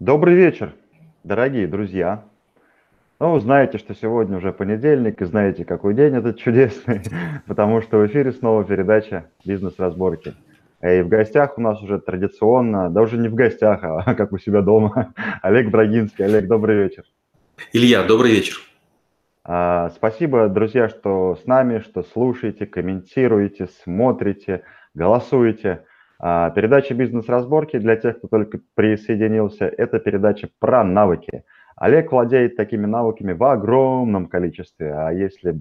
Добрый вечер, дорогие друзья. Ну, знаете, что сегодня уже понедельник, и знаете, какой день этот чудесный, потому что в эфире снова передача «Бизнес-разборки». И в гостях у нас уже традиционно, да уже не в гостях, а как у себя дома, Олег Брагинский. Олег, добрый вечер. Илья, добрый вечер. А, спасибо, друзья, что с нами, что слушаете, комментируете, смотрите, голосуете. А, передача «Бизнес-разборки» для тех, кто только присоединился, это передача про навыки. Олег владеет такими навыками в огромном количестве, а если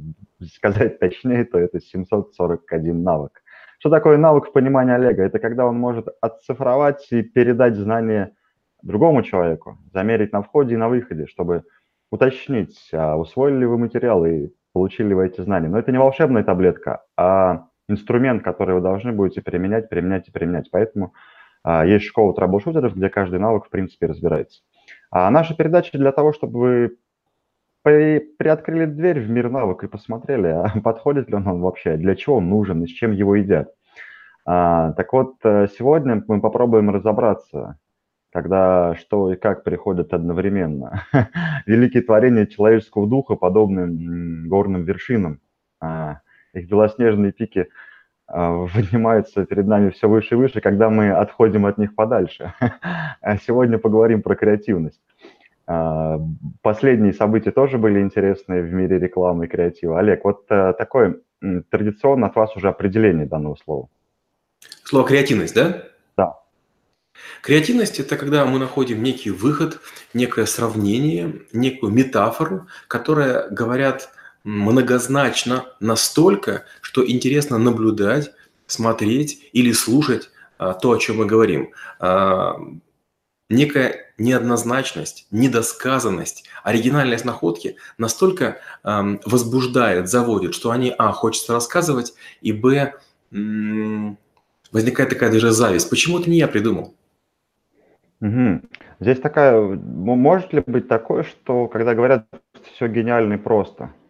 сказать точнее, то это 741 навык. Что такое навык в понимании Олега? Это когда он может отцифровать и передать знания другому человеку, замерить на входе и на выходе, чтобы уточнить, а усвоили ли вы материал и получили ли вы эти знания. Но это не волшебная таблетка, а инструмент, который вы должны будете применять, применять и применять. Поэтому а, есть школа трэблшутеров, где каждый навык, в принципе, разбирается. А наша передача для того, чтобы вы при, приоткрыли дверь в мир навык и посмотрели, а подходит ли он вообще, для чего он нужен и с чем его едят. А, так вот, э, сегодня мы попробуем разобраться, когда что и как приходят одновременно. Великие творения человеческого духа подобны горным вершинам. А, их белоснежные пики а, поднимаются перед нами все выше и выше, когда мы отходим от них подальше. А сегодня поговорим про креативность. А, последние события тоже были интересные в мире рекламы и креатива. Олег, вот э, такое традиционно от вас уже определение данного слова. Слово креативность, да? Да. Креативность – это когда мы находим некий выход, некое сравнение, некую метафору, которая говорят многозначно настолько, что интересно наблюдать, смотреть или слушать а, то, о чем мы говорим. А, некая неоднозначность, недосказанность, оригинальность находки настолько а, возбуждает, заводит, что они, а, хочется рассказывать, и, б, м- возникает такая даже зависть. Почему это не я придумал? Угу. Здесь такая, может ли быть такое, что когда говорят все гениально и просто –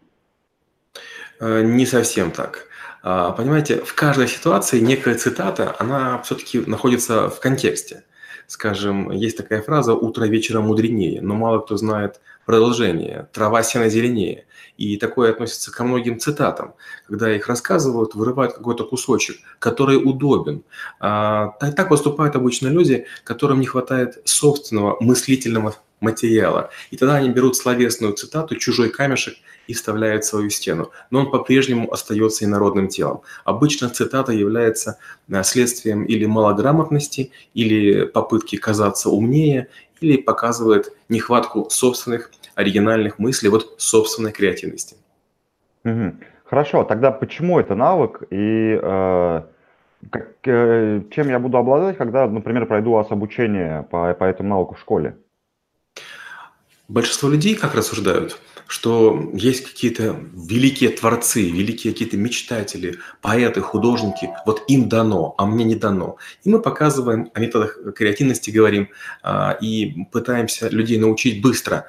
не совсем так. А, понимаете, в каждой ситуации некая цитата, она все-таки находится в контексте. Скажем, есть такая фраза «утро вечера мудренее», но мало кто знает продолжение «трава сена зеленее». И такое относится ко многим цитатам. Когда их рассказывают, вырывают какой-то кусочек, который удобен. А, так поступают обычно люди, которым не хватает собственного мыслительного материала. И тогда они берут словесную цитату, чужой камешек и вставляют в свою стену. Но он по-прежнему остается инородным телом. Обычно цитата является э, следствием или малограмотности, или попытки казаться умнее, или показывает нехватку собственных оригинальных мыслей, вот собственной креативности. Угу. Хорошо, тогда почему это навык и э, как, э, чем я буду обладать, когда, например, пройду у вас обучение по, по этому навыку в школе? Большинство людей как рассуждают, что есть какие-то великие творцы, великие какие-то мечтатели, поэты, художники, вот им дано, а мне не дано. И мы показываем о методах креативности, говорим, а, и пытаемся людей научить быстро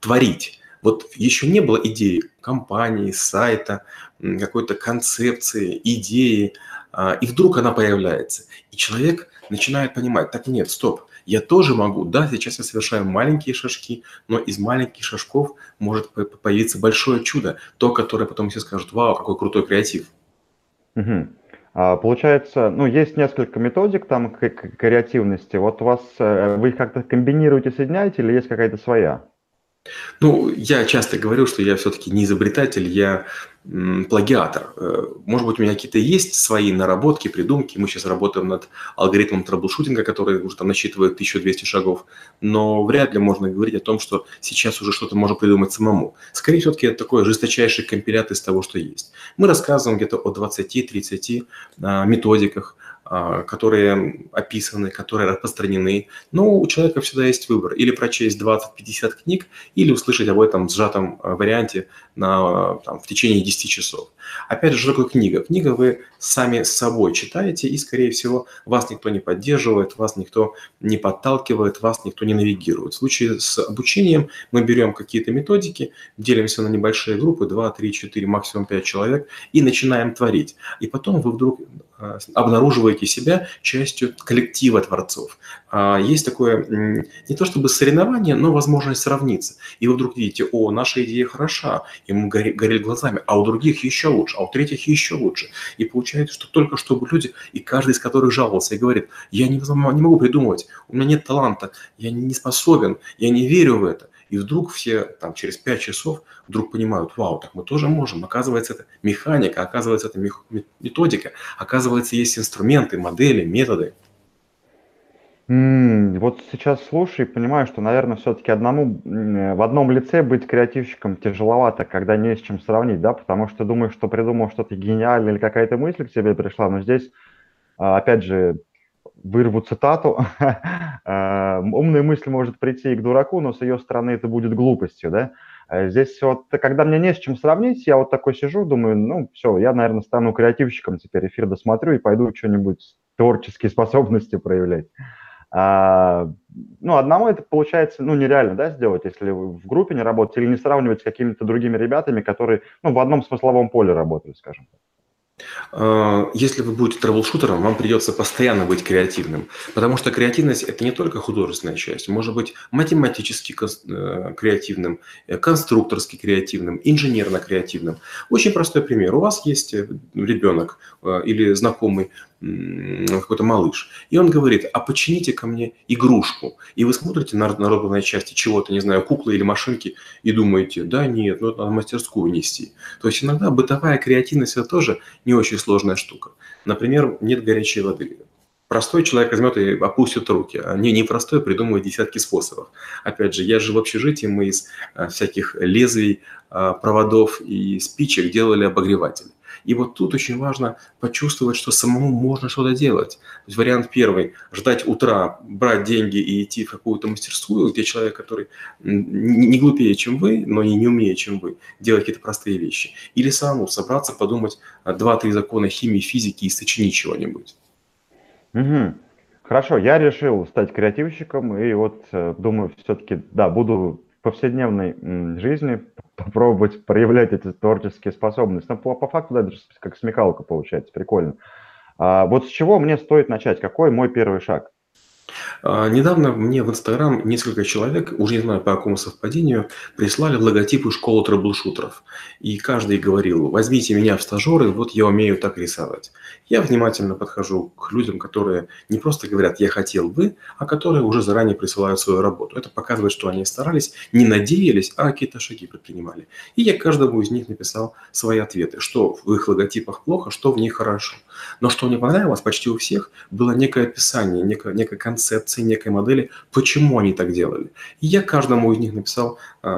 творить. Вот еще не было идеи компании, сайта, какой-то концепции, идеи, а, и вдруг она появляется. И человек начинает понимать, так нет, стоп, я тоже могу, да, сейчас я совершаю маленькие шажки, но из маленьких шажков может появиться большое чудо, то, которое потом все скажут, вау, какой крутой креатив. Угу. А, получается, ну, есть несколько методик там к, креативности. Вот у вас, э, вы их как-то комбинируете, соединяете или есть какая-то своя? Ну, я часто говорю, что я все-таки не изобретатель, я плагиатор. Э, может быть, у меня какие-то есть свои наработки, придумки. Мы сейчас работаем над алгоритмом трэблшутинга, который уже там насчитывает 1200 шагов. Но вряд ли можно говорить о том, что сейчас уже что-то можно придумать самому. Скорее, все-таки это такой жесточайший компилят из того, что есть. Мы рассказываем где-то о 20-30 а, методиках, которые описаны, которые распространены. Но у человека всегда есть выбор. Или прочесть 20-50 книг, или услышать об этом в сжатом а, варианте на, там, в течение 10 часов. Опять же, что такое книга? Книга вы сами с собой читаете, и, скорее всего, вас никто не поддерживает, вас никто не подталкивает, вас никто не навигирует. В случае с обучением мы берем какие-то методики, делимся на небольшие группы, 2, 3, 4, максимум 5 человек, и начинаем творить. И потом вы вдруг а, обнаруживаете себя частью коллектива творцов. А, есть такое не то чтобы соревнование, но возможность сравниться. И вы вдруг видите, о, наша идея хороша, мы горели глазами, а у других еще лучше, а у третьих еще лучше. И получается, что только чтобы люди, и каждый из которых жаловался и говорит, я не могу придумывать, у меня нет таланта, я не способен, я не верю в это. И вдруг все там через 5 часов вдруг понимают, вау, так мы тоже можем. Оказывается, это механика, оказывается, это методика, оказывается, есть инструменты, модели, методы. Вот сейчас слушаю и понимаю, что, наверное, все-таки одному в одном лице быть креативщиком тяжеловато, когда не с чем сравнить, да, потому что думаешь, что придумал что-то гениальное или какая-то мысль к тебе пришла, но здесь, а, опять же, вырву цитату, э, умная мысль может прийти и к дураку, но с ее стороны это будет глупостью, да. Э, здесь вот, когда мне не с чем сравнить, я вот такой сижу, думаю, ну, все, я, наверное, стану креативщиком теперь, эфир досмотрю и пойду что-нибудь творческие способности проявлять. А, ну, одному это получается, ну, нереально, да, сделать, если вы в группе не работаете или не сравнивать с какими-то другими ребятами, которые, ну, в одном смысловом поле работают, скажем так. А, если вы будете трэблшутером, вам придется постоянно быть креативным, потому что креативность – это не только художественная часть, может быть математически э, креативным, э, конструкторски креативным, инженерно-креативным. Очень простой пример. У вас есть э, ребенок или знакомый, какой-то малыш, и он говорит, а почините ко мне игрушку. И вы смотрите на народной части чего-то, не знаю, куклы или машинки, и думаете, да нет, ну это надо мастерскую нести. То есть иногда бытовая креативность – это тоже не очень сложная штука. Например, нет горячей воды. Простой человек возьмет и опустит руки, а не непростой придумывает десятки способов. Опять же, я жил в общежитии, мы из а, всяких лезвий, а, проводов и спичек делали обогреватель. И вот тут очень важно почувствовать, что самому можно что-то делать. То есть вариант первый – ждать утра, брать деньги и идти в какую-то мастерскую, где человек, который не глупее, чем вы, но и не умнее, чем вы, делать какие-то простые вещи. Или самому собраться, подумать два-три закона химии, физики и сочинить чего-нибудь. Угу. Хорошо, я решил стать креативщиком, и вот э, думаю, все-таки, да, буду повседневной жизни попробовать проявлять эти творческие способности. Но по, по факту, да, даже как смекалка получается, прикольно. А вот с чего мне стоит начать? Какой мой первый шаг? А, недавно мне в Инстаграм несколько человек, уже не знаю по какому совпадению, прислали логотипы школы трэблшутеров. И каждый говорил, возьмите меня в стажеры, вот я умею так рисовать. Я внимательно подхожу к людям, которые не просто говорят «я хотел бы», а которые уже заранее присылают свою работу. Это показывает, что они старались, не надеялись, а какие-то шаги предпринимали. И я каждому из них написал свои ответы, что в их логотипах плохо, что в них хорошо. Но что мне понравилось почти у всех, было некое описание, некая, некая концепция, некой модели, почему они так делали. И я каждому из них написал э,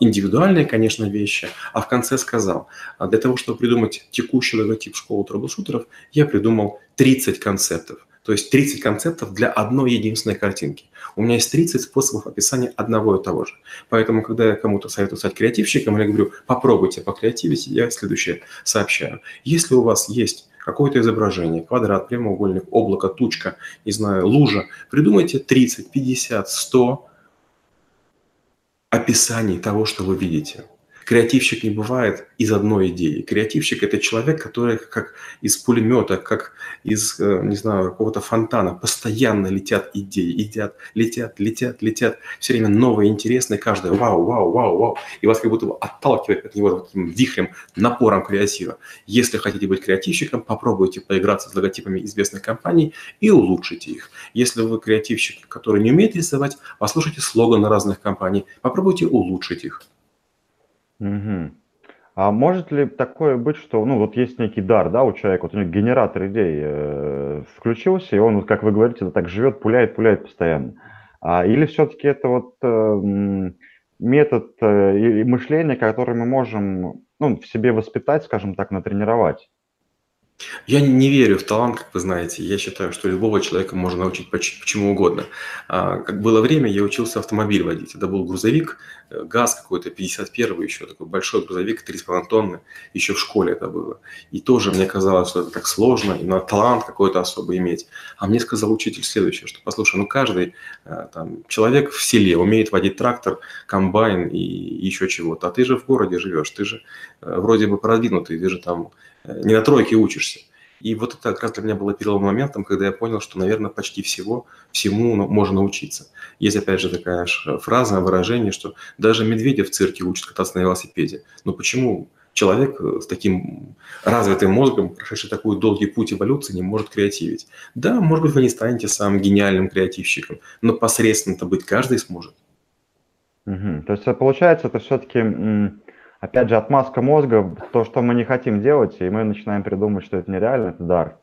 индивидуальные, конечно, вещи, а в конце сказал, «А для того, чтобы придумать текущий логотип школы трэблшутеров, я придумал 30 концептов. То есть 30 концептов для одной единственной картинки. У меня есть 30 способов описания одного и того же. Поэтому, когда я кому-то советую стать креативщиком, я говорю, попробуйте покреативить, я следующее сообщаю. Если у вас есть какое-то изображение, квадрат, прямоугольник, облако, тучка, не знаю, лужа, придумайте 30, 50, 100 описаний того, что вы видите. Креативщик не бывает из одной идеи. Креативщик – это человек, который как из пулемета, как из, э, не знаю, какого-то фонтана постоянно летят идеи, летят, летят, летят, летят. Все время новые, интересные, каждое вау, вау, вау, вау. И вас как будто отталкивает от него таким вихрем, напором креатива. Если хотите быть креативщиком, попробуйте поиграться с логотипами известных компаний и улучшите их. Если вы креативщик, который не умеет рисовать, послушайте слоганы разных компаний, попробуйте улучшить их. Угу. А может ли такое быть, что, ну, вот есть некий дар, да, у человека, вот у него генератор идей э, включился, и он, вот, как вы говорите, так живет, пуляет, пуляет постоянно. А, или все-таки это вот э, метод э, мышления, который мы можем, ну, в себе воспитать, скажем так, натренировать? Я не верю в талант, как вы знаете. Я считаю, что любого человека можно научить почему угодно. А, как было время, я учился автомобиль водить. Это был грузовик, ГАЗ какой-то, 51 еще, такой большой грузовик, 3,5 тонны. Еще в школе это было. И тоже мне казалось, что это так сложно, и надо талант какой-то особый иметь. А мне сказал учитель следующее, что, послушай, ну каждый э, там, человек в селе умеет водить трактор, комбайн и еще чего-то. А ты же в городе живешь, ты же э, вроде бы продвинутый, ты же там не на тройке учишься. И вот это как раз для меня было переломным моментом, когда я понял, что, наверное, почти всего, всему можно научиться. Есть, опять же, такая фраза, выражение, что даже медведя в цирке учат кататься на велосипеде. Но почему человек э, с таким развитым мозгом, прошедший такой долгий путь эволюции, не может креативить? Да, может быть, вы не станете самым гениальным креативщиком, но посредственно-то быть каждый сможет. Угу. То есть, получается, это все-таки опять же, отмазка мозга, то, что мы не хотим делать, и мы начинаем придумывать, что это нереально, это дар.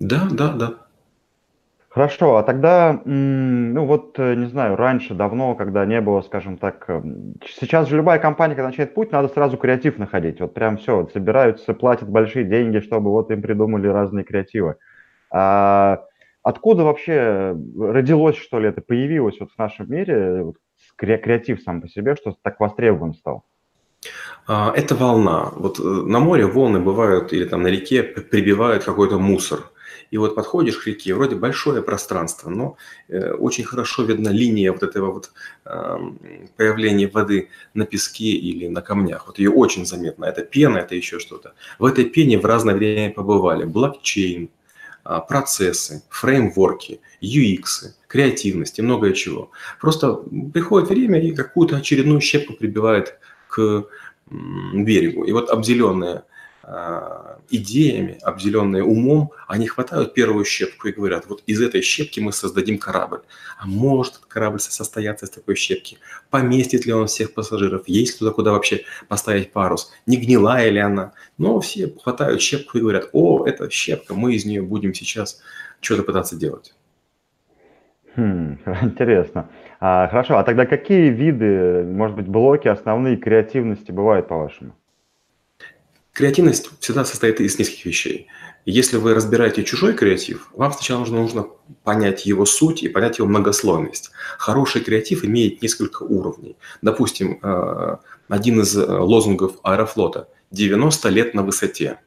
Да, да, да. Хорошо, а тогда, ну вот, э, не знаю, раньше, давно, когда не было, скажем так, э, сейчас же любая компания, когда начинает путь, надо сразу креатив находить. Вот прям все, вот собираются, платят большие деньги, чтобы вот им придумали разные креативы. А откуда вообще родилось, что ли, это появилось вот в нашем мире, вот, креатив сам по себе, что так востребован стал? А, это волна. Вот э, на море волны бывают или там на реке прибивают какой-то мусор. И вот подходишь к реке, вроде большое пространство, но э, очень хорошо видна линия вот этого вот появления воды на песке или на камнях. Вот ее очень заметно. Это пена, это еще что-то. В этой пене в разное время побывали блокчейн, э, процессы, фреймворки, UX, креативность и многое чего. Просто приходит время и какую-то очередную щепку прибивает к берегу. И вот обделенные а, идеями, обделенные умом, они хватают первую щепку и говорят, вот из этой щепки мы создадим корабль. А может корабль состояться из такой щепки? Поместит ли он всех пассажиров? Есть туда куда вообще поставить парус? Не гнилая ли она? Но все хватают щепку и говорят, о, это щепка, мы из нее будем сейчас что-то пытаться делать. Хм, интересно. А, хорошо, а тогда какие виды, может быть, блоки основные креативности бывают, по-вашему? Креативность всегда состоит из нескольких вещей. Если вы разбираете чужой креатив, вам сначала нужно, нужно понять его суть и понять его многослойность. Хороший креатив имеет несколько уровней. Допустим, э, один из э, лозунгов Аэрофлота – 90 лет на высоте.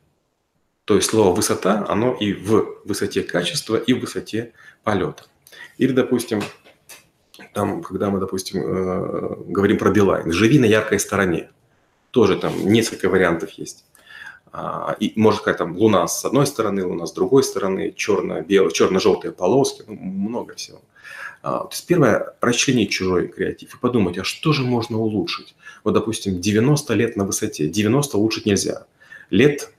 То есть слово «высота» оно и в высоте качества, и в высоте полета. Или, допустим, там, когда мы, допустим, э, говорим про Билайн, живи на яркой стороне. Тоже там несколько вариантов есть. А, и можно сказать, там луна с одной стороны, луна с другой стороны, черно-белые, черно-желтые полоски, ну, много всего. А, то есть первое, расчленить чужой креатив и подумать, а что же можно улучшить? Вот, допустим, 90 лет на высоте, 90 улучшить нельзя. Лет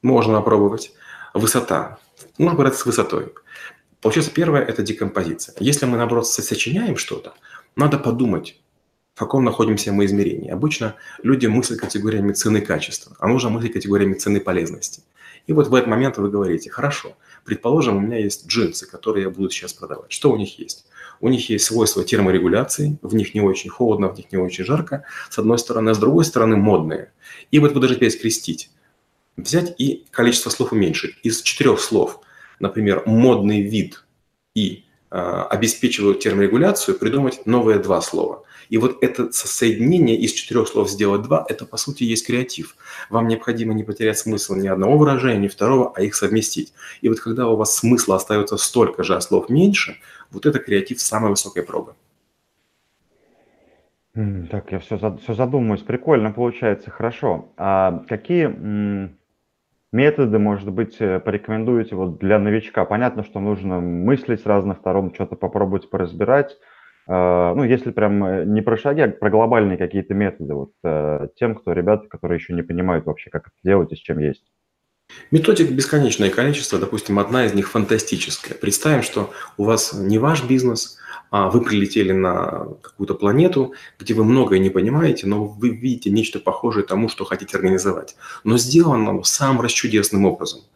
можно попробовать, высота, можно брать с высотой. Получается, первое – это декомпозиция. Если мы, наоборот, сочиняем что-то, надо подумать, в каком находимся мы измерении. Обычно люди мыслят категориями цены качества, а нужно мыслить категориями цены полезности. И вот в этот момент вы говорите, хорошо, предположим, у меня есть джинсы, которые я буду сейчас продавать. Что у них есть? У них есть свойства терморегуляции, в них не очень холодно, в них не очень жарко, с одной стороны, а с другой стороны модные. И вот вы даже теперь скрестить. Взять и количество слов уменьшить. Из четырех слов – например, модный вид и э, обеспечивают терморегуляцию, придумать новые два слова. И вот это соединение из четырех слов сделать два, это по сути есть креатив. Вам необходимо не потерять смысл ни одного выражения, ни второго, а их совместить. И вот когда у вас смысла остается столько же, а слов меньше, вот это креатив самой высокой пробы. Так, я все, все задумываюсь. Прикольно получается, хорошо. А какие методы, может быть, э, порекомендуете вот для новичка? Понятно, что нужно мыслить с разных сторон, что-то попробовать поразбирать. А, ну, если прям э, не про шаги, а про глобальные какие-то методы, вот э, тем, кто, ребята, которые еще не понимают вообще, как это делать и с чем есть. Методик бесконечное количество, допустим, одна из них фантастическая. Представим, что у вас не ваш бизнес, вы прилетели на какую-то планету, где вы многое не понимаете, но вы видите нечто похожее тому, что хотите организовать. Но сделано оно самым расчудесным образом –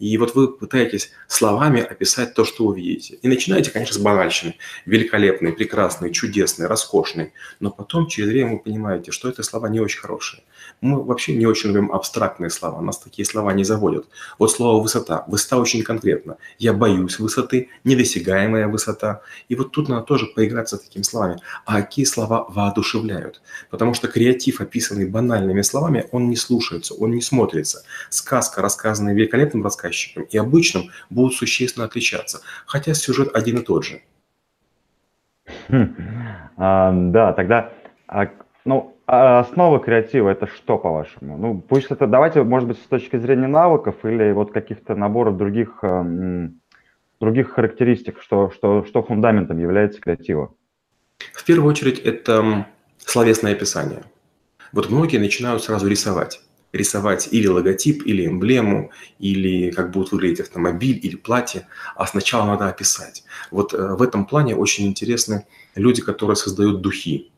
и вот вы пытаетесь словами описать то, что вы видите. И начинаете, конечно, с банальщины. Великолепный, прекрасный, чудесный, роскошный. Но потом через время вы понимаете, что это слова не очень хорошие. Мы вообще не очень любим абстрактные слова. Нас такие слова не заводят. Вот слово «высота». Высота очень конкретно. Я боюсь высоты, недосягаемая высота. И вот тут надо тоже поиграться с такими словами. А какие слова воодушевляют? Потому что креатив, описанный банальными словами, он не слушается, он не смотрится. Сказка, рассказанная великолепным рассказчиком, и обычным будут существенно отличаться, хотя сюжет один и тот же. Хм. А, да, тогда, а, ну, а основа креатива это что, по-вашему? Ну, пусть это, давайте, может быть, с точки зрения навыков или вот каких-то наборов других, эм, других характеристик, что, что, что фундаментом является креатива? В первую очередь это словесное описание. Вот многие начинают сразу рисовать. Рисовать или логотип, или эмблему, или как будет выглядеть автомобиль, или платье, а сначала надо описать. Вот э, в этом плане очень интересны люди, которые создают духи.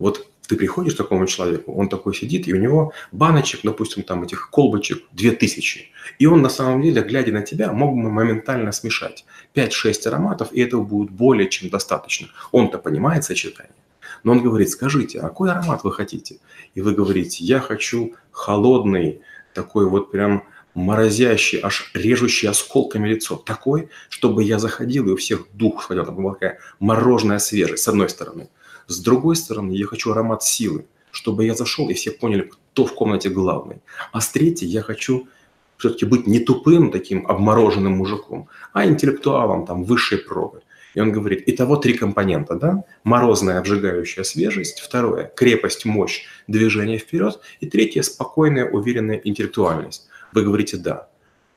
Вот ты приходишь к такому человеку, он такой сидит, и у него баночек, допустим, там этих колбочек 2000. И он на самом деле, глядя на тебя, мог бы моментально смешать 5-6 ароматов, и этого будет более чем достаточно. Он-то понимает сочетание. Но он говорит, скажите, а какой аромат вы хотите? И вы говорите, я хочу холодный, такой вот прям морозящий, аж режущий осколками лицо. Такой, чтобы я заходил, и у всех дух сходил. Там была такая мороженая свежесть, с одной стороны. С другой стороны, я хочу аромат силы, чтобы я зашел, и все поняли, кто в комнате главный. А с третьей я хочу все-таки быть не тупым таким обмороженным мужиком, а интеллектуалом там высшей пробы. И он говорит, итого три компонента, да? Морозная обжигающая свежесть, второе – крепость, мощь, движение вперед, и третье – спокойная, уверенная интеллектуальность. Вы говорите «да».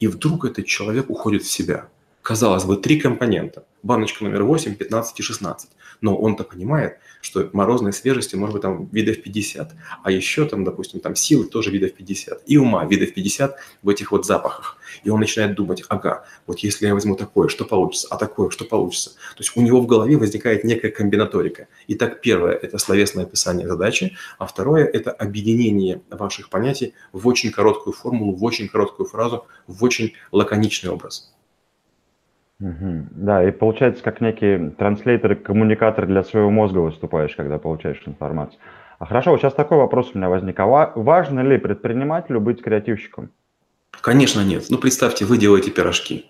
И вдруг этот человек уходит в себя. Казалось бы, три компонента. Баночка номер 8, 15 и 16 но он-то понимает, что морозной свежести может быть там видов 50, а еще там, допустим, там силы тоже видов 50, и ума видов 50 в этих вот запахах. И он начинает думать, ага, вот если я возьму такое, что получится, а такое, что получится. То есть у него в голове возникает некая комбинаторика. Итак, первое – это словесное описание задачи, а второе – это объединение ваших понятий в очень короткую формулу, в очень короткую фразу, в очень лаконичный образ. Да, и получается, как некий транслейтер и коммуникатор для своего мозга выступаешь, когда получаешь информацию. А хорошо, вот сейчас такой вопрос у меня возник. А важно ли предпринимателю быть креативщиком? Конечно, нет. Ну, представьте, вы делаете пирожки.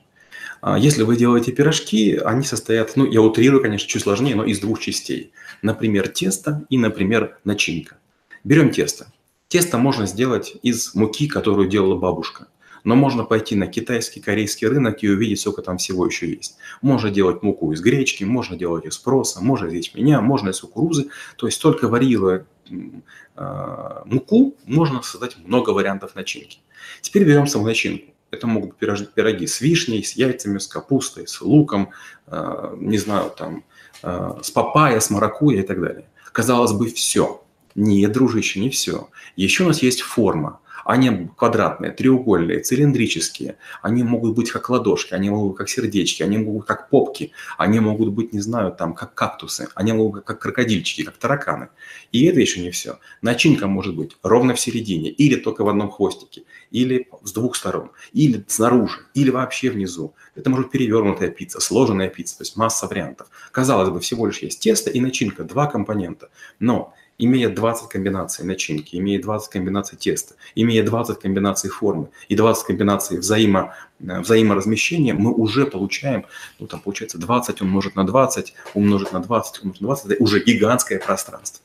А если вы делаете пирожки, они состоят, ну, я утрирую, конечно, чуть сложнее, но из двух частей. Например, тесто и, например, начинка. Берем тесто. Тесто можно сделать из муки, которую делала бабушка. Но можно пойти на китайский, корейский рынок и увидеть, сколько там всего еще есть. Можно делать муку из гречки, можно делать из проса, можно из ячменя, можно из кукурузы. То есть только варьируя э, муку, можно создать много вариантов начинки. Теперь берем саму начинку. Это могут быть пироги с вишней, с яйцами, с капустой, с луком, э, не знаю, там, э, с папайя, с маракуйя и так далее. Казалось бы, все. Нет, дружище, не все. Еще у нас есть форма. Они квадратные, треугольные, цилиндрические. Они могут быть как ладошки, они могут быть как сердечки, они могут быть как попки, они могут быть, не знаю, там, как кактусы, они могут быть как крокодильчики, как тараканы. И это еще не все. Начинка может быть ровно в середине, или только в одном хвостике, или с двух сторон, или снаружи, или вообще внизу. Это может быть перевернутая пицца, сложенная пицца, то есть масса вариантов. Казалось бы, всего лишь есть тесто и начинка, два компонента. Но имея 20 комбинаций начинки, имея 20 комбинаций теста, имея 20 комбинаций формы и 20 комбинаций взаимо, э, взаиморазмещения, мы уже получаем, ну там получается 20 умножить на 20, умножить на 20, умножить на 20, это уже гигантское пространство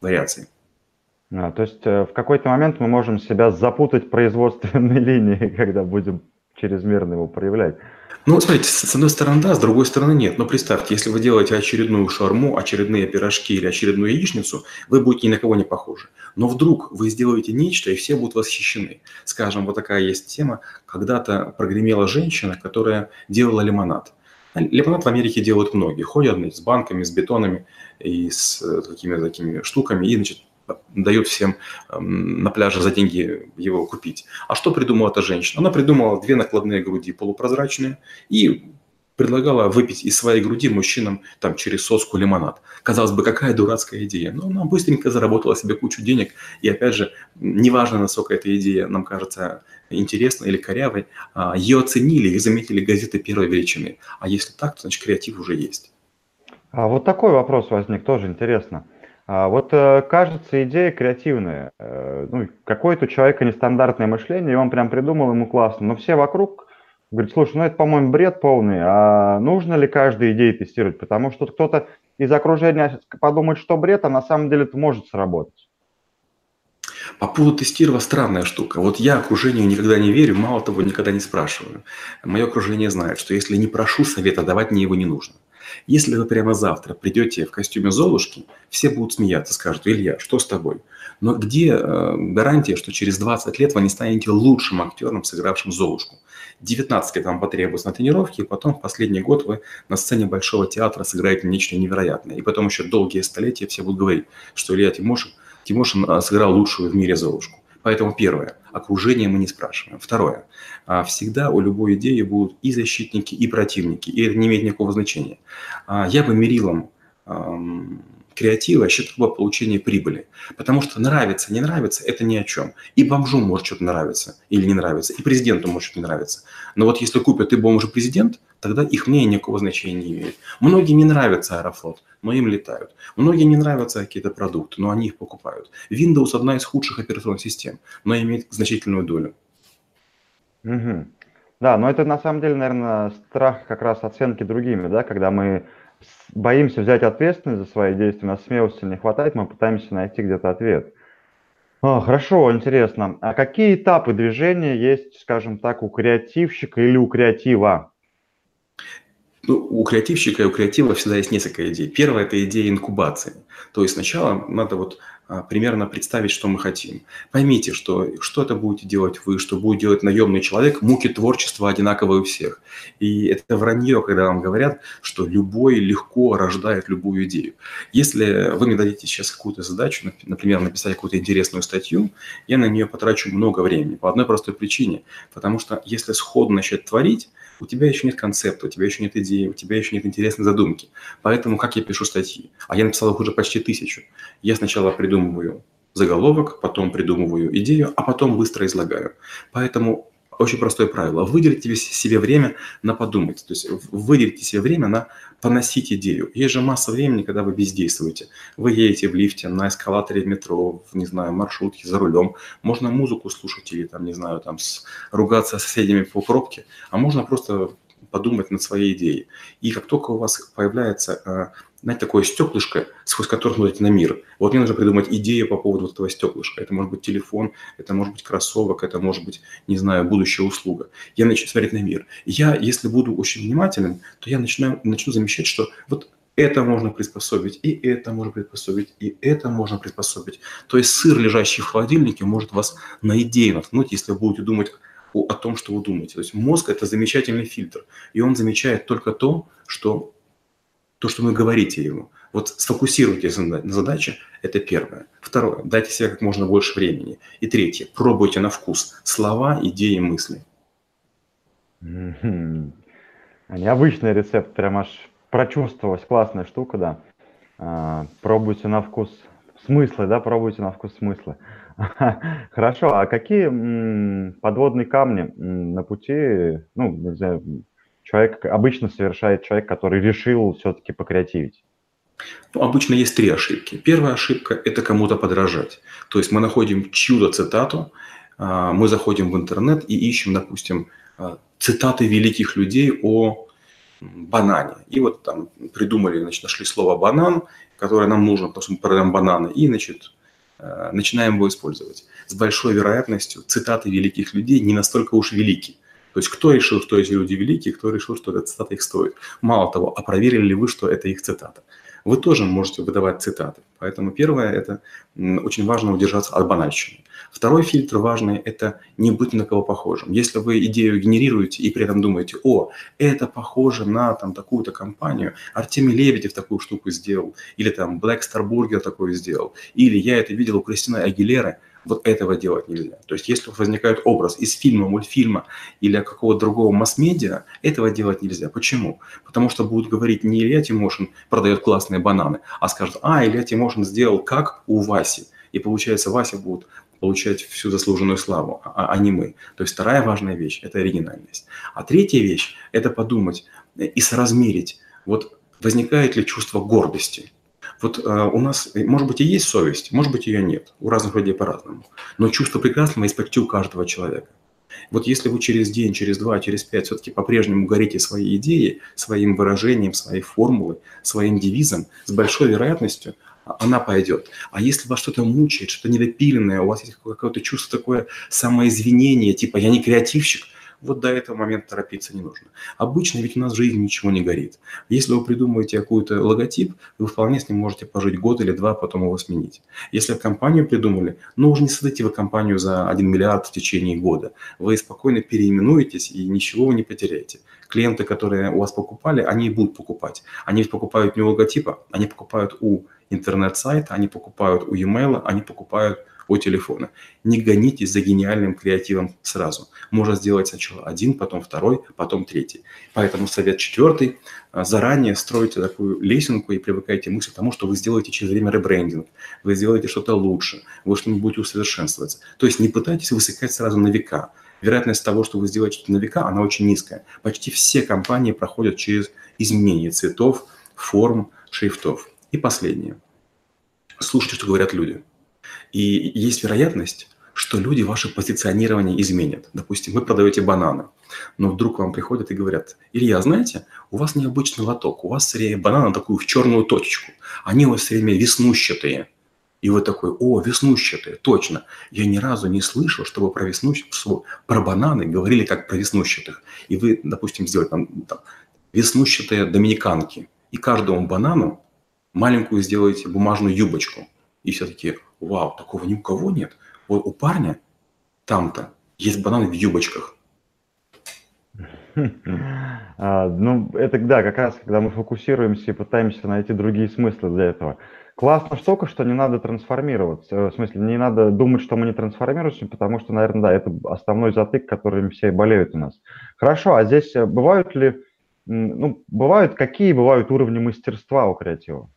вариаций. А, то есть э, в какой-то момент мы можем себя запутать в производственной линии, когда будем чрезмерно его проявлять. Ну, смотрите, с одной стороны да, с другой стороны нет. Но представьте, если вы делаете очередную шарму, очередные пирожки или очередную яичницу, вы будете ни на кого не похожи. Но вдруг вы сделаете нечто, и все будут восхищены. Скажем, вот такая есть тема. Когда-то прогремела женщина, которая делала лимонад. Лимонад в Америке делают многие. Ходят с банками, с бетонами и с э, какими-то такими штуками. И, значит, дает всем эм, на пляже за деньги его купить. А что придумала эта женщина? Она придумала две накладные груди полупрозрачные и предлагала выпить из своей груди мужчинам там через соску лимонад. Казалось бы, какая дурацкая идея. Но она быстренько заработала себе кучу денег. И опять же, неважно, насколько эта идея нам кажется интересной или корявой, а, ее оценили и заметили газеты первой величины. А если так, то значит креатив уже есть. А вот такой вопрос возник, тоже интересно. А вот э, кажется, идея креативная. Э, ну, какое-то у человека нестандартное мышление, и он прям придумал ему классно. Но все вокруг говорят, слушай, ну это, по-моему, бред полный, а нужно ли каждую идею тестировать? Потому что кто-то из окружения подумает, что бред, а на самом деле это может сработать. По поводу тестирования странная штука. Вот я окружению никогда не верю, мало того, никогда не спрашиваю. Мое окружение знает, что если не прошу совета, давать мне его не нужно. Если вы прямо завтра придете в костюме Золушки, все будут смеяться, скажут, Илья, что с тобой? Но где э, гарантия, что через 20 лет вы не станете лучшим актером, сыгравшим Золушку? 19 лет вам потребуется на тренировке, и потом в последний год вы на сцене Большого театра сыграете нечто невероятное. И потом еще долгие столетия все будут говорить, что Илья Тимошин, Тимошин э, сыграл лучшую в мире Золушку. Поэтому первое, окружение мы не спрашиваем. Второе, а, всегда у любой идеи будут и защитники, и противники, и это не имеет никакого значения. А, я бы мерилом креатива считал бы получение прибыли. Потому что нравится, не нравится – это ни о чем. И бомжу может что-то нравиться или не нравится, и президенту может что-то не нравиться. Но вот если купят и бомж и президент, тогда их мнение никакого значения не имеет. Многим не нравится Аэрофлот, но им летают. Многим не нравятся какие-то продукты, но они их покупают. Windows – одна из худших операционных систем, но имеет значительную долю. Угу. Да, но это на самом деле, наверное, страх как раз оценки другими, да, когда мы боимся взять ответственность за свои действия, у нас смелости не хватает, мы пытаемся найти где-то ответ. О, хорошо, интересно. А какие этапы движения есть, скажем так, у креативщика или у креатива? Ну, у креативщика и у креатива всегда есть несколько идей. Первая – это идея инкубации. То есть сначала надо вот а, примерно представить, что мы хотим. Поймите, что что это будете делать вы, что будет делать наемный человек, муки творчества одинаковые у всех. И это вранье, когда вам говорят, что любой легко рождает любую идею. Если вы мне дадите сейчас какую-то задачу, например, написать какую-то интересную статью, я на нее потрачу много времени по одной простой причине. Потому что если сходу начать творить, у тебя еще нет концепта, у тебя еще нет идеи, у тебя еще нет интересной задумки. Поэтому как я пишу статьи? А я написал их уже почти тысячу. Я сначала придумываю заголовок, потом придумываю идею, а потом быстро излагаю. Поэтому очень простое правило. Выделите себе время на подумать. То есть выделите себе время на поносить идею. Есть же масса времени, когда вы бездействуете. Вы едете в лифте, на эскалаторе в метро, в, не знаю, маршрутке, за рулем. Можно музыку слушать или, там, не знаю, там, с, ругаться с соседями по пробке, а можно просто подумать над своей идеей. И как только у вас появляется а, знаете, такое стеклышко, сквозь которое смотрите на мир. Вот мне нужно придумать идею по поводу вот этого стеклышка. Это может быть телефон, это может быть кроссовок, это может быть, не знаю, будущая услуга. Я начну смотреть на мир. Я, если буду очень внимательным, то я начинаю, начну замечать, что вот это можно приспособить, и это можно приспособить, и это можно приспособить. То есть сыр, лежащий в холодильнике, может вас на идею наткнуть, если вы будете думать о, о том, что вы думаете. То есть мозг – это замечательный фильтр, и он замечает только то, что то, что вы говорите ему. Вот сфокусируйтесь на задаче, это первое. Второе, дайте себе как можно больше времени. И третье, пробуйте на вкус слова, идеи, мысли. Необычный рецепт, прям аж прочувствовалась, классная штука, да. А, пробуйте на вкус смыслы, да, пробуйте на вкус смыслы. Хорошо, а какие подводные камни на пути, ну, не знаю, человек обычно совершает человек, который решил все-таки покреативить? Ну, обычно есть три ошибки. Первая ошибка – это кому-то подражать. То есть мы находим чью-то цитату, а, мы заходим в интернет и ищем, допустим, а, цитаты великих людей о банане. И вот там придумали, значит, нашли слово «банан», которое нам нужно, потому что мы продаем бананы, и, значит, а, начинаем его использовать. С большой вероятностью цитаты великих людей не настолько уж велики. То есть кто решил, что эти люди великие, кто решил, что эта цитата их стоит. Мало того, а проверили ли вы, что это их цитата? Вы тоже можете выдавать цитаты. Поэтому первое – это очень важно удержаться от банальщины. Второй фильтр важный – это не быть на кого похожим. Если вы идею генерируете и при этом думаете, о, это похоже на там, такую-то компанию, Артемий Лебедев такую штуку сделал, или там Black Star Burger такое сделал, или я это видел у Кристины Агилеры – вот этого делать нельзя. То есть если возникает образ из фильма, мультфильма или какого-то другого масс-медиа, этого делать нельзя. Почему? Потому что будут говорить не Илья Тимошин продает классные бананы, а скажут, а, Илья Тимошин сделал как у Васи. И получается, Вася будет получать всю заслуженную славу, а, а не мы. То есть вторая важная вещь – это оригинальность. А третья вещь – это подумать и соразмерить, вот возникает ли чувство гордости – вот э, у нас, э, может быть, и есть совесть, может быть, ее нет. У разных людей по-разному. Но чувство прекрасного есть почти у каждого человека. Вот если вы через день, через два, через пять все-таки по-прежнему горите своей идеей, своим выражением, своей формулой, своим девизом, с большой вероятностью она пойдет. А если вас что-то мучает, что-то недопиленное, у вас есть какое-то чувство такое самоизвинение, типа «я не креативщик», Вот до этого момента торопиться не нужно. Обычно ведь у нас в жизни ничего не горит. Если вы придумываете какой-то логотип, вы вполне с ним можете пожить год или два, потом его сменить. Если компанию придумали, ну уже не создайте вы компанию за 1 миллиард в течение года. Вы спокойно переименуетесь и ничего вы не потеряете. Клиенты, которые у вас покупали, они и будут покупать. Они покупают не у логотипа, они покупают у интернет-сайта, они покупают у e-mail, они покупают у телефона. Не гонитесь за гениальным креативом сразу. Можно сделать сначала один, потом второй, потом третий. Поэтому совет четвертый. А, заранее стройте такую лесенку и привыкайте мысли к тому, что вы сделаете через время ребрендинг, вы сделаете что-то лучше, вы что-нибудь будете усовершенствоваться. То есть не пытайтесь высыкать сразу на века. Вероятность того, что вы сделаете что-то на века, она очень низкая. Почти все компании проходят через изменение цветов, форм, шрифтов. И последнее. Слушайте, что говорят люди. И есть вероятность, что люди ваше позиционирование изменят. Допустим, вы продаете бананы, но вдруг вам приходят и говорят, Илья, знаете, у вас необычный лоток, у вас скорее бананы такую в черную точечку, они у вас все время веснущатые. И вы такой, о, веснущатые, точно. Я ни разу не слышал, чтобы про веснущатых, про бананы говорили как про веснущатых. И вы, допустим, сделаете там, там веснущатые доминиканки. И каждому банану маленькую сделаете бумажную юбочку. И все таки вау, такого ни у кого нет. Вот у парня там-то есть бананы в юбочках. А, ну, это да, как раз, когда мы фокусируемся и пытаемся найти другие смыслы для этого. Классно штука, что не надо трансформироваться. Э, в смысле, не надо думать, что мы не трансформируемся, потому что, наверное, да, это основной затык, которым все болеют у нас. Хорошо, а здесь э, бывают ли, ну, бывают, какие бывают уровни мастерства у креатива?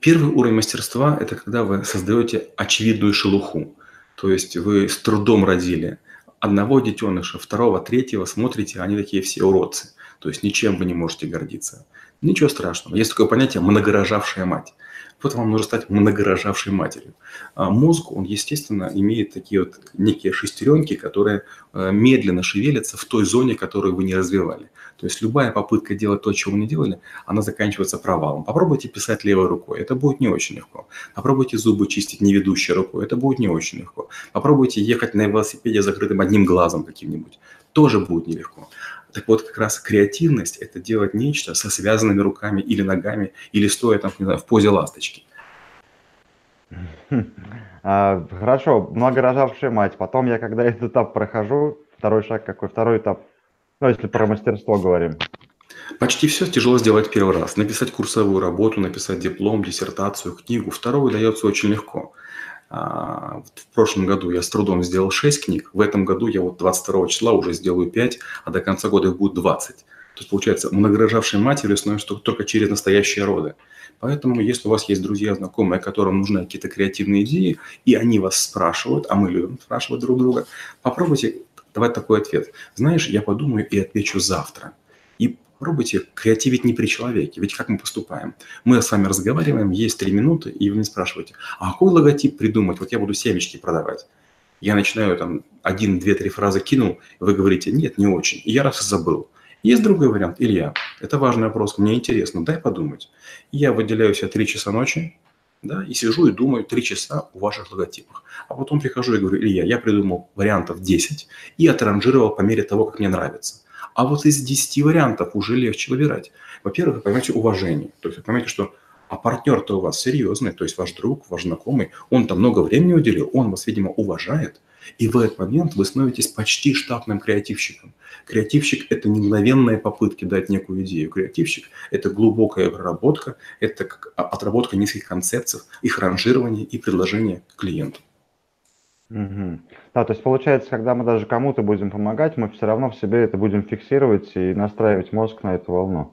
Первый уровень мастерства – это когда вы создаете очевидную шелуху. То есть вы с трудом родили одного детеныша, второго, третьего, смотрите, они такие все уродцы. То есть ничем вы не можете гордиться. Ничего страшного. Есть такое понятие «многорожавшая мать». Вот вам нужно стать многорожавшей матерью. А мозг, он, естественно, имеет такие вот некие шестеренки, которые э, медленно шевелятся в той зоне, которую вы не развивали. То есть любая попытка делать то, чего вы не делали, она заканчивается провалом. Попробуйте писать левой рукой, это будет не очень легко. Попробуйте зубы чистить не ведущей рукой, это будет не очень легко. Попробуйте ехать на велосипеде закрытым одним глазом каким-нибудь, тоже будет нелегко. Так вот, как раз креативность – это делать нечто со связанными руками или ногами, или стоя там, не знаю, в позе ласточки. А, хорошо, многорожавшая мать. Потом я, когда этот этап прохожу, второй шаг какой? Второй этап, ну, если про мастерство говорим. Почти все тяжело сделать первый раз. Написать курсовую работу, написать диплом, диссертацию, книгу. Второй дается очень легко. А, в прошлом году я с трудом сделал 6 книг, в этом году я вот 22 числа уже сделаю 5, а до конца года их будет 20. То есть, получается, многорожавшей матерью становишься только через настоящие роды. Поэтому, если у вас есть друзья, знакомые, которым нужны какие-то креативные идеи, и они вас спрашивают, а мы любим спрашивать друг друга, попробуйте давать такой ответ. Знаешь, я подумаю и отвечу завтра. И Пробуйте креативить не при человеке. Ведь как мы поступаем? Мы с вами разговариваем, есть три минуты, и вы не спрашиваете, а какой логотип придумать? Вот я буду семечки продавать. Я начинаю там один, две, три фразы кинул, вы говорите, нет, не очень. И я раз забыл. Есть другой вариант. Илья, это важный вопрос, мне интересно, дай подумать. И я выделяю себе три часа ночи, да, и сижу и думаю три часа о ваших логотипах. А потом прихожу и говорю, Илья, я придумал вариантов 10 и отранжировал по мере того, как мне нравится. А вот из 10 вариантов уже легче выбирать. Во-первых, вы поймете уважение. То есть вы поймете, что а партнер-то у вас серьезный, то есть ваш друг, ваш знакомый, он там много времени уделил, он вас, видимо, уважает. И в этот момент вы становитесь почти штатным креативщиком. Креативщик – это не мгновенные попытки дать некую идею. Креативщик – это глубокая проработка, это отработка нескольких концепций, их ранжирование и предложение клиенту. Угу. Да, то есть получается, когда мы даже кому-то будем помогать, мы все равно в себе это будем фиксировать и настраивать мозг на эту волну.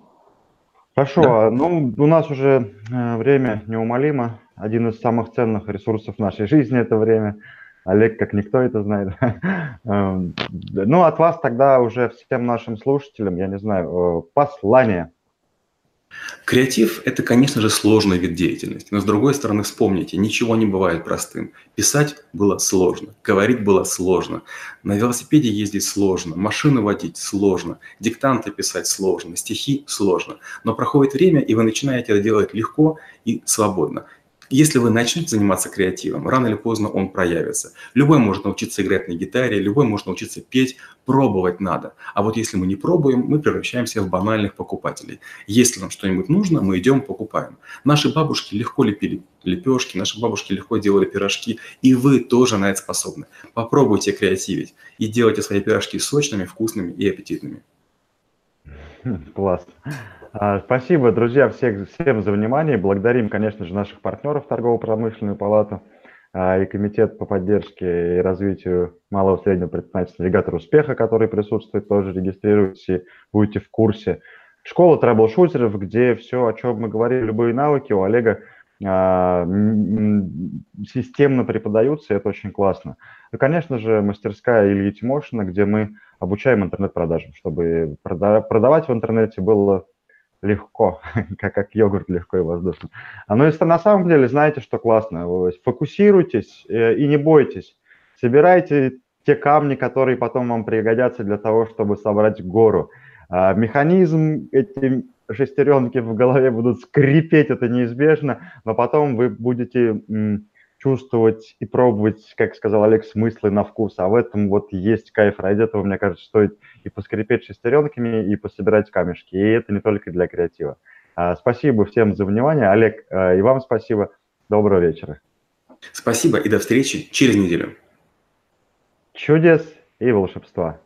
Хорошо, да. А, ну у нас уже э, время неумолимо. Один из самых ценных ресурсов нашей жизни это время. Олег, как никто это знает. Эм, ну, от вас тогда уже всем нашим слушателям, я не знаю, э, послание Креатив – это, конечно же, сложный вид деятельности, но с другой стороны, вспомните, ничего не бывает простым. Писать было сложно, говорить было сложно, на велосипеде ездить сложно, машину водить сложно, диктанты писать сложно, стихи сложно. Но проходит время, и вы начинаете это делать легко и свободно. Если вы начнете заниматься креативом, рано или поздно он проявится. Любой может научиться играть на гитаре, любой может научиться петь, пробовать надо. А вот если мы не пробуем, мы превращаемся в банальных покупателей. Если нам что-нибудь нужно, мы идем покупаем. Наши бабушки легко лепили лепешки, наши бабушки легко делали пирожки, и вы тоже на это способны. Попробуйте креативить и делайте свои пирожки сочными, вкусными и аппетитными. Класс. А, спасибо, друзья, всех, всем за внимание. Благодарим, конечно же, наших партнеров Торгово-промышленную палату а, и Комитет по поддержке и развитию малого и среднего предпринимательства «Навигатор успеха», который присутствует, тоже регистрируйтесь будете в курсе. Школа трэблшутеров, где все, о чем мы говорили, любые навыки у Олега а, системно преподаются, и это очень классно. И, конечно же, мастерская Ильи Тимошина, где мы обучаем интернет-продажам, чтобы продавать в интернете было легко, как, как йогурт легко и воздушно. А ну и на самом деле, знаете, что классно? Фокусируйтесь э, и не бойтесь. Собирайте те камни, которые потом вам пригодятся для того, чтобы собрать гору. А, механизм, эти шестеренки в голове будут скрипеть, это неизбежно, но потом вы будете чувствовать и пробовать, как сказал Олег, смыслы на вкус. А в этом вот есть кайф. Ради этого, мне кажется, стоит и поскрипеть шестеренками, и пособирать камешки. И это не только для креатива. А, спасибо всем за внимание. Олег, а, и вам спасибо. Доброго вечера. Спасибо и до встречи через неделю. Чудес и волшебства.